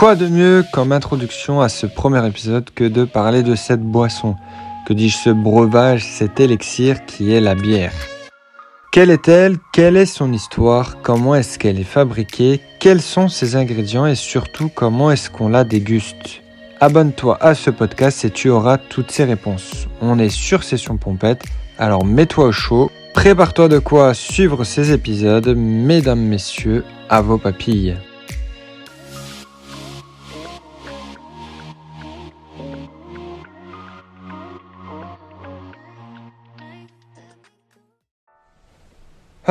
Quoi de mieux comme introduction à ce premier épisode que de parler de cette boisson, que dis-je ce breuvage, cet élixir qui est la bière. Quelle est-elle? Quelle est son histoire? Comment est-ce qu'elle est fabriquée? Quels sont ses ingrédients? Et surtout comment est-ce qu'on la déguste? Abonne-toi à ce podcast et tu auras toutes ces réponses. On est sur Session Pompette, alors mets-toi au chaud, prépare-toi de quoi suivre ces épisodes, mesdames, messieurs, à vos papilles.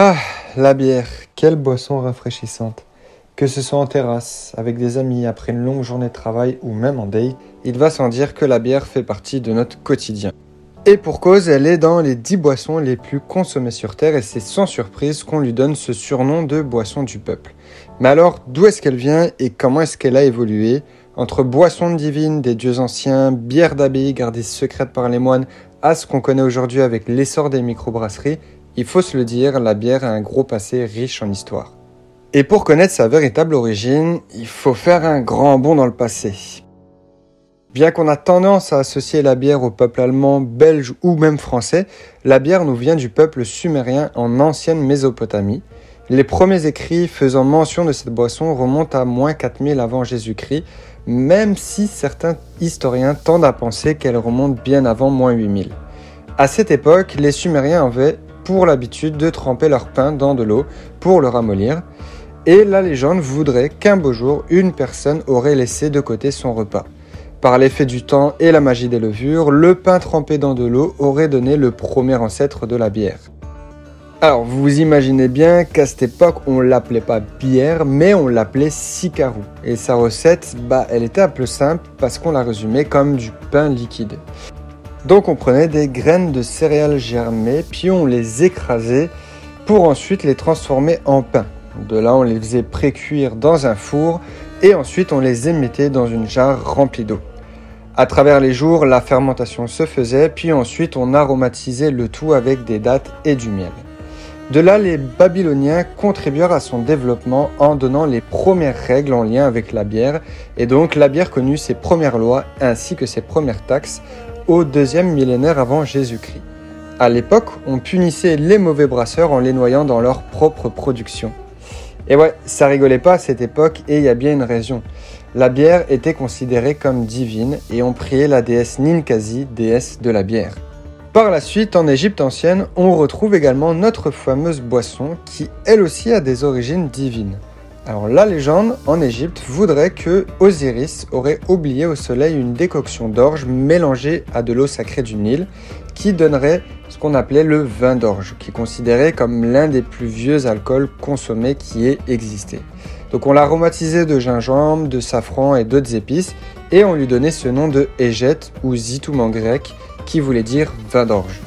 Ah, la bière, quelle boisson rafraîchissante. Que ce soit en terrasse, avec des amis, après une longue journée de travail ou même en date, il va sans dire que la bière fait partie de notre quotidien. Et pour cause, elle est dans les 10 boissons les plus consommées sur Terre et c'est sans surprise qu'on lui donne ce surnom de boisson du peuple. Mais alors, d'où est-ce qu'elle vient et comment est-ce qu'elle a évolué? Entre boisson divine des dieux anciens, bière d'abbaye gardée secrète par les moines, à ce qu'on connaît aujourd'hui avec l'essor des microbrasseries, il faut se le dire, la bière a un gros passé riche en histoire. Et pour connaître sa véritable origine, il faut faire un grand bond dans le passé. Bien qu'on a tendance à associer la bière au peuple allemand, belge ou même français, la bière nous vient du peuple sumérien en ancienne Mésopotamie. Les premiers écrits faisant mention de cette boisson remontent à moins 4000 avant Jésus-Christ, même si certains historiens tendent à penser qu'elle remonte bien avant moins 8000. À cette époque, les Sumériens avaient pour l'habitude de tremper leur pain dans de l'eau pour le ramollir, et la légende voudrait qu'un beau jour, une personne aurait laissé de côté son repas. Par l'effet du temps et la magie des levures, le pain trempé dans de l'eau aurait donné le premier ancêtre de la bière. Alors vous imaginez bien qu'à cette époque on l'appelait pas bière mais on l'appelait sicarou. Et sa recette, bah elle était un peu simple parce qu'on la résumait comme du pain liquide. Donc on prenait des graines de céréales germées, puis on les écrasait pour ensuite les transformer en pain. De là on les faisait pré-cuire dans un four et ensuite on les émettait dans une jarre remplie d'eau. À travers les jours, la fermentation se faisait, puis ensuite on aromatisait le tout avec des dattes et du miel. De là, les Babyloniens contribuèrent à son développement en donnant les premières règles en lien avec la bière, et donc la bière connut ses premières lois ainsi que ses premières taxes au deuxième millénaire avant Jésus-Christ. À l'époque, on punissait les mauvais brasseurs en les noyant dans leur propre production. Et ouais, ça rigolait pas à cette époque et il y a bien une raison. La bière était considérée comme divine et on priait la déesse Ninkasi, déesse de la bière. Par la suite, en Égypte ancienne, on retrouve également notre fameuse boisson qui elle aussi a des origines divines. Alors la légende en Égypte voudrait que Osiris aurait oublié au soleil une décoction d'orge mélangée à de l'eau sacrée du Nil qui donnerait ce qu'on appelait le vin d'orge, qui est considéré comme l'un des plus vieux alcools consommés qui ait existé. Donc on l'aromatisait de gingembre, de safran et d'autres épices et on lui donnait ce nom de égette ou zitoum en grec qui voulait dire vin d'orge.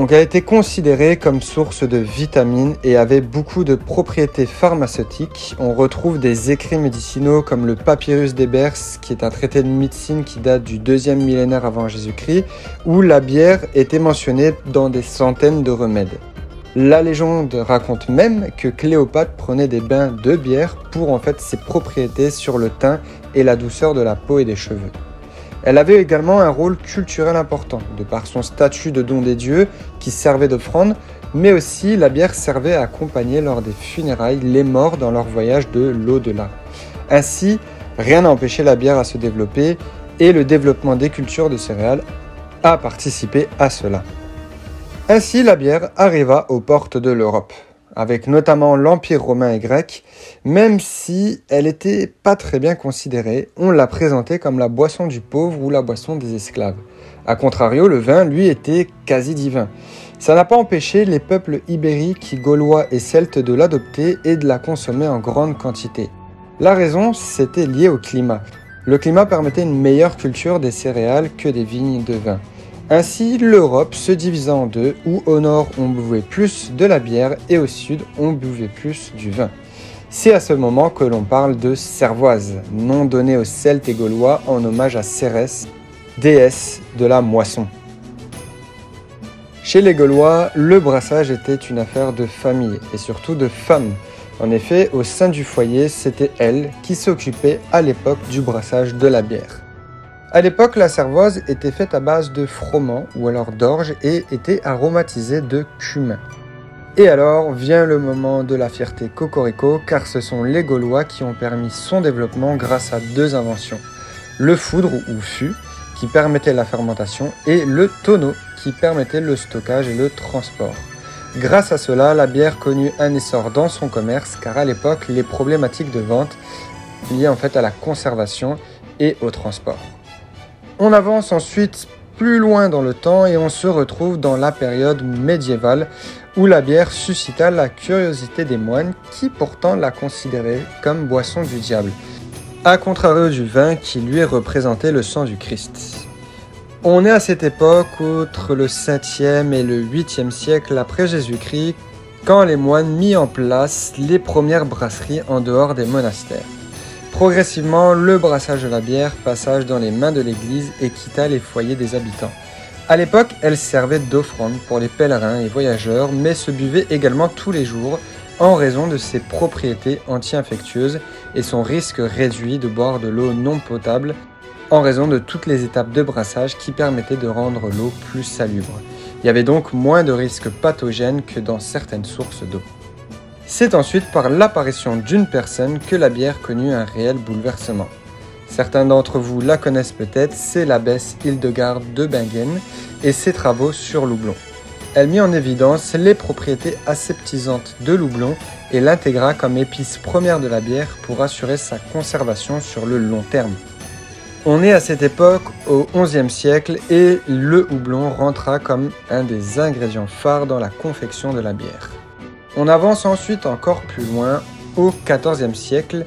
Donc elle été considérée comme source de vitamines et avait beaucoup de propriétés pharmaceutiques. On retrouve des écrits médicinaux comme le Papyrus d'Ebers, qui est un traité de médecine qui date du deuxième millénaire avant Jésus-Christ, où la bière était mentionnée dans des centaines de remèdes. La légende raconte même que Cléopâtre prenait des bains de bière pour en fait ses propriétés sur le teint et la douceur de la peau et des cheveux. Elle avait également un rôle culturel important, de par son statut de don des dieux qui servait d'offrande, mais aussi la bière servait à accompagner lors des funérailles les morts dans leur voyage de l'au-delà. Ainsi, rien n'a empêché la bière à se développer et le développement des cultures de céréales a participé à cela. Ainsi, la bière arriva aux portes de l'Europe avec notamment l'Empire romain et grec, même si elle n'était pas très bien considérée, on la présentait comme la boisson du pauvre ou la boisson des esclaves. A contrario, le vin, lui, était quasi divin. Ça n'a pas empêché les peuples ibériques, gaulois et celtes de l'adopter et de la consommer en grande quantité. La raison, c'était lié au climat. Le climat permettait une meilleure culture des céréales que des vignes de vin. Ainsi, l'Europe se divisait en deux, où au nord on buvait plus de la bière et au sud on buvait plus du vin. C'est à ce moment que l'on parle de cervoise, nom donné aux Celtes et Gaulois en hommage à Cérès, déesse de la moisson. Chez les Gaulois, le brassage était une affaire de famille et surtout de femmes. En effet, au sein du foyer, c'était elle qui s'occupait à l'époque du brassage de la bière. À l'époque, la cervoise était faite à base de froment ou alors d'orge et était aromatisée de cumin. Et alors vient le moment de la fierté Cocorico car ce sont les Gaulois qui ont permis son développement grâce à deux inventions. Le foudre ou fût qui permettait la fermentation et le tonneau qui permettait le stockage et le transport. Grâce à cela, la bière connut un essor dans son commerce car à l'époque, les problématiques de vente liées en fait à la conservation et au transport. On avance ensuite plus loin dans le temps et on se retrouve dans la période médiévale où la bière suscita la curiosité des moines qui pourtant la considéraient comme boisson du diable, à contrario du vin qui lui représentait le sang du Christ. On est à cette époque entre le 7e et le 8e siècle après Jésus-Christ quand les moines mis en place les premières brasseries en dehors des monastères. Progressivement, le brassage de la bière passage dans les mains de l'Église et quitta les foyers des habitants. À l'époque, elle servait d'offrande pour les pèlerins et voyageurs, mais se buvait également tous les jours en raison de ses propriétés anti-infectieuses et son risque réduit de boire de l'eau non potable en raison de toutes les étapes de brassage qui permettaient de rendre l'eau plus salubre. Il y avait donc moins de risques pathogènes que dans certaines sources d'eau. C'est ensuite par l'apparition d'une personne que la bière connut un réel bouleversement. Certains d'entre vous la connaissent peut-être, c'est l'abbesse Hildegarde de Bingen et ses travaux sur l'oublon. Elle mit en évidence les propriétés aseptisantes de l'oublon et l'intégra comme épice première de la bière pour assurer sa conservation sur le long terme. On est à cette époque au XIe siècle et le houblon rentra comme un des ingrédients phares dans la confection de la bière. On avance ensuite encore plus loin au XIVe siècle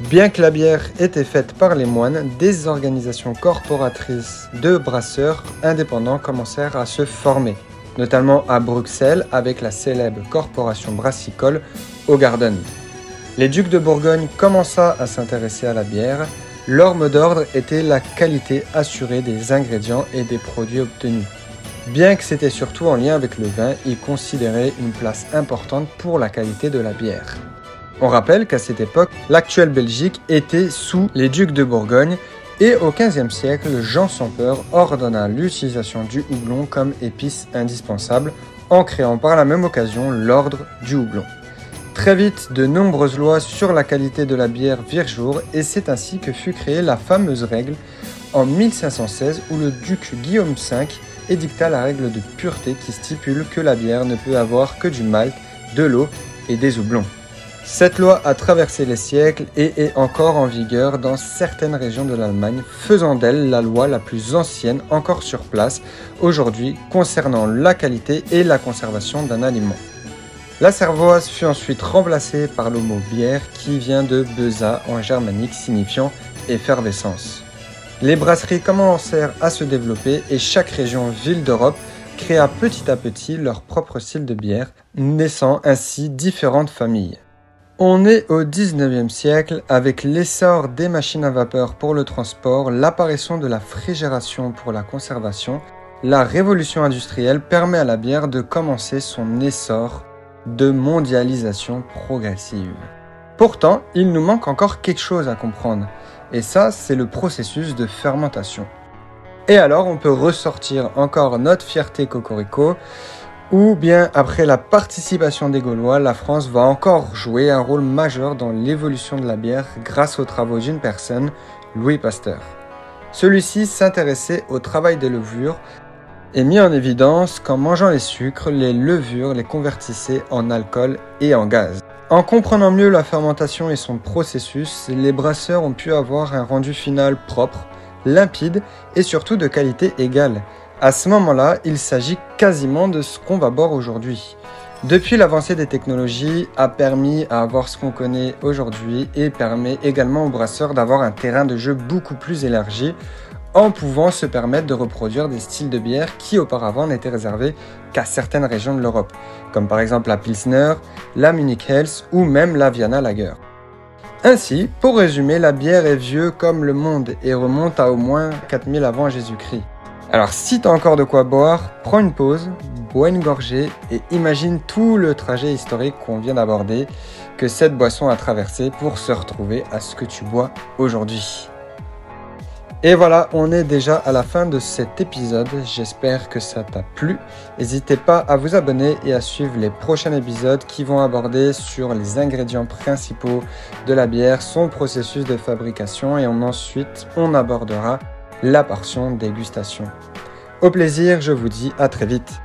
Bien que la bière était faite par les moines, des organisations corporatrices de brasseurs indépendants commencèrent à se former, notamment à Bruxelles avec la célèbre corporation brassicole Garden. Les ducs de Bourgogne commença à s'intéresser à la bière. Leur mot d'ordre était la qualité assurée des ingrédients et des produits obtenus. Bien que c'était surtout en lien avec le vin, ils considéraient une place importante pour la qualité de la bière. On rappelle qu'à cette époque, l'actuelle Belgique était sous les ducs de Bourgogne et au XVe siècle, Jean sans ordonna l'utilisation du houblon comme épice indispensable en créant par la même occasion l'ordre du houblon. Très vite, de nombreuses lois sur la qualité de la bière virent jour et c'est ainsi que fut créée la fameuse règle en 1516 où le duc Guillaume V édicta la règle de pureté qui stipule que la bière ne peut avoir que du malt, de l'eau et des houblons. Cette loi a traversé les siècles et est encore en vigueur dans certaines régions de l'Allemagne, faisant d'elle la loi la plus ancienne encore sur place aujourd'hui concernant la qualité et la conservation d'un aliment. La cervoise fut ensuite remplacée par le mot bière qui vient de beza en germanique signifiant effervescence. Les brasseries commencèrent à se développer et chaque région ville d'Europe créa petit à petit leur propre style de bière, naissant ainsi différentes familles. On est au 19e siècle avec l'essor des machines à vapeur pour le transport, l'apparition de la frigération pour la conservation. La révolution industrielle permet à la bière de commencer son essor de mondialisation progressive. Pourtant, il nous manque encore quelque chose à comprendre, et ça, c'est le processus de fermentation. Et alors, on peut ressortir encore notre fierté cocorico ou bien après la participation des Gaulois, la France va encore jouer un rôle majeur dans l'évolution de la bière grâce aux travaux d'une personne, Louis Pasteur. Celui-ci s'intéressait au travail des levures et mit en évidence qu'en mangeant les sucres, les levures les convertissaient en alcool et en gaz. En comprenant mieux la fermentation et son processus, les brasseurs ont pu avoir un rendu final propre, limpide et surtout de qualité égale. À ce moment-là, il s'agit quasiment de ce qu'on va boire aujourd'hui. Depuis l'avancée des technologies a permis à avoir ce qu'on connaît aujourd'hui et permet également aux brasseurs d'avoir un terrain de jeu beaucoup plus élargi en pouvant se permettre de reproduire des styles de bière qui auparavant n'étaient réservés qu'à certaines régions de l'Europe, comme par exemple la Pilsner, la Munich Helles ou même la Vienna Lager. Ainsi, pour résumer, la bière est vieux comme le monde et remonte à au moins 4000 avant Jésus-Christ. Alors si t'as encore de quoi boire, prends une pause, bois une gorgée et imagine tout le trajet historique qu'on vient d'aborder, que cette boisson a traversé pour se retrouver à ce que tu bois aujourd'hui. Et voilà, on est déjà à la fin de cet épisode. J'espère que ça t'a plu. N'hésitez pas à vous abonner et à suivre les prochains épisodes qui vont aborder sur les ingrédients principaux de la bière, son processus de fabrication et ensuite on abordera la portion dégustation. Au plaisir, je vous dis à très vite.